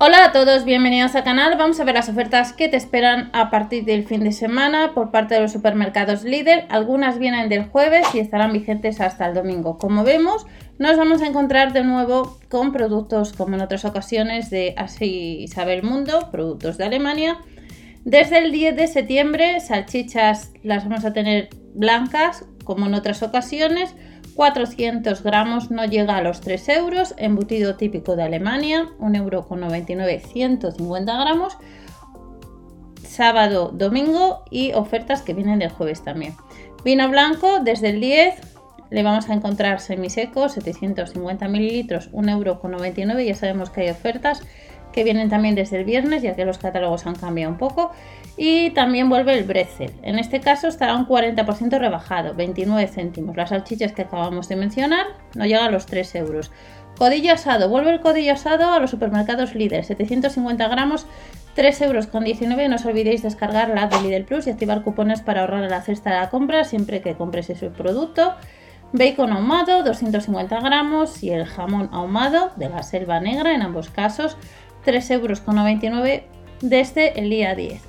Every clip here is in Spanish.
Hola a todos, bienvenidos al canal. Vamos a ver las ofertas que te esperan a partir del fin de semana por parte de los supermercados líder. Algunas vienen del jueves y estarán vigentes hasta el domingo. Como vemos, nos vamos a encontrar de nuevo con productos como en otras ocasiones de Así sabe el mundo, productos de Alemania. Desde el 10 de septiembre, salchichas las vamos a tener blancas como en otras ocasiones 400 gramos no llega a los 3 euros, embutido típico de Alemania, 1,99 euro 150 gramos, sábado, domingo y ofertas que vienen del jueves también. Vino blanco desde el 10 le vamos a encontrar semiseco, 750 mililitros, 1,99 euro, ya sabemos que hay ofertas que vienen también desde el viernes, ya que los catálogos han cambiado un poco. Y también vuelve el Brezel. En este caso estará un 40% rebajado, 29 céntimos. Las salchichas que acabamos de mencionar no llegan a los 3 euros. Codillo asado, vuelve el codillo asado a los supermercados Lidl, 750 gramos, 3 euros con 19. No os olvidéis descargar la de Lidl Plus y activar cupones para ahorrar en la cesta de la compra siempre que compres ese producto. Bacon ahumado, 250 gramos y el jamón ahumado de la selva negra en ambos casos, 3,99 euros desde el día 10.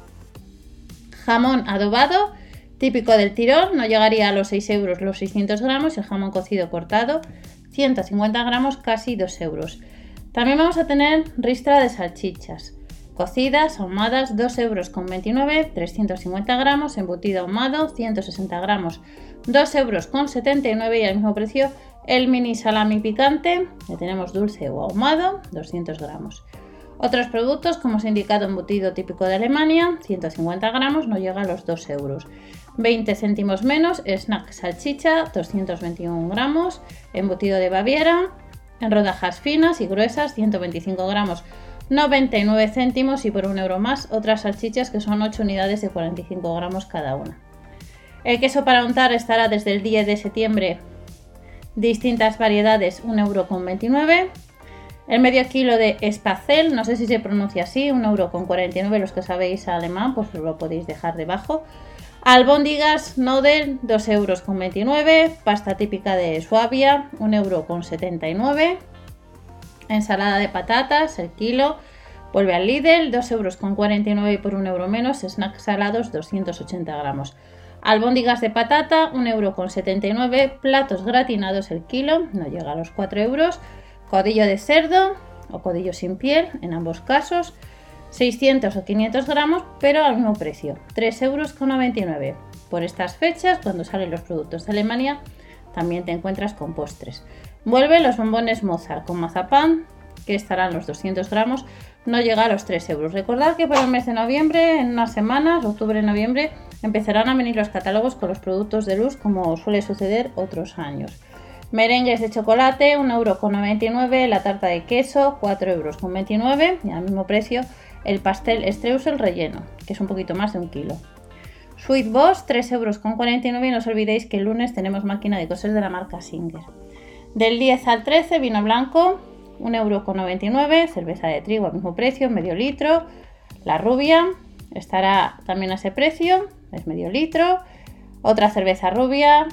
Jamón adobado, típico del tirón, no llegaría a los 6 euros los 600 gramos. El jamón cocido cortado, 150 gramos, casi 2 euros. También vamos a tener ristra de salchichas. Cocidas, ahumadas, 2 euros con 29, 350 gramos, embutido ahumado, 160 gramos, 2 euros con 79 y al mismo precio el mini salami picante, que tenemos dulce o ahumado, 200 gramos. Otros productos, como os he indicado, embutido típico de Alemania, 150 gramos, no llega a los 2 euros. 20 céntimos menos, snack salchicha, 221 gramos, embutido de Baviera, en rodajas finas y gruesas, 125 gramos, 99 céntimos y por un euro más, otras salchichas que son 8 unidades de 45 gramos cada una. El queso para untar estará desde el 10 de septiembre, distintas variedades, 1,29 euro. El medio kilo de espacel, no sé si se pronuncia así, 1,49€, los que sabéis alemán, pues lo podéis dejar debajo. Albóndigas Nodel, 2,29€. Pasta típica de Suabia, 1,79€. Ensalada de patatas, el kilo. Vuelve al Lidl, 2,49€ y por 1 euro menos. Snacks salados, 280 gramos. Albóndigas de patata, 1,79€. Platos gratinados el kilo, no llega a los 4 euros. Codillo de cerdo o codillo sin piel, en ambos casos, 600 o 500 gramos, pero al mismo precio, 3,99 euros. Por estas fechas, cuando salen los productos de Alemania, también te encuentras con postres. Vuelve los bombones Mozart con mazapán, que estarán los 200 gramos, no llega a los 3 euros. Recordad que para el mes de noviembre, en unas semanas, octubre-noviembre, empezarán a venir los catálogos con los productos de luz, como suele suceder otros años. Merengues de chocolate, 1,99€. La tarta de queso, 4,29€. Y al mismo precio el pastel Streusel relleno, que es un poquito más de un kilo. Sweet Boss, 3,49€. Y no os olvidéis que el lunes tenemos máquina de coser de la marca Singer. Del 10 al 13, vino blanco, 1,99€. Cerveza de trigo al mismo precio, medio litro. La rubia estará también a ese precio, es medio litro. Otra cerveza rubia,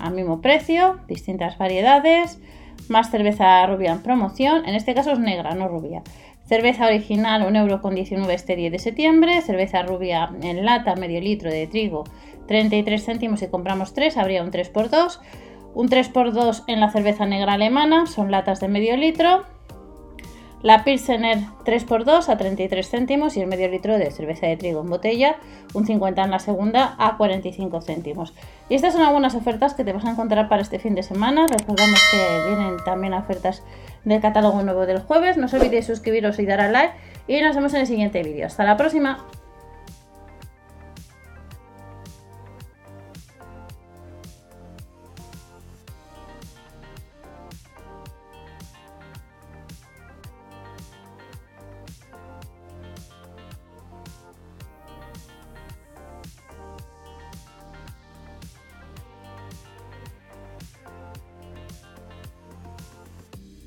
al mismo precio, distintas variedades, más cerveza rubia en promoción, en este caso es negra, no rubia. Cerveza original 1,19€ este 10 de septiembre, cerveza rubia en lata medio litro de trigo 33 céntimos si compramos 3, habría un 3x2. Un 3x2 en la cerveza negra alemana, son latas de medio litro, la Pilsener 3x2 a 33 céntimos y el medio litro de cerveza de trigo en botella, un 50 en la segunda a 45 céntimos. Y estas son algunas ofertas que te vas a encontrar para este fin de semana. Recordamos que vienen también ofertas del catálogo nuevo del jueves. No os olvidéis suscribiros y dar al like y nos vemos en el siguiente vídeo. Hasta la próxima.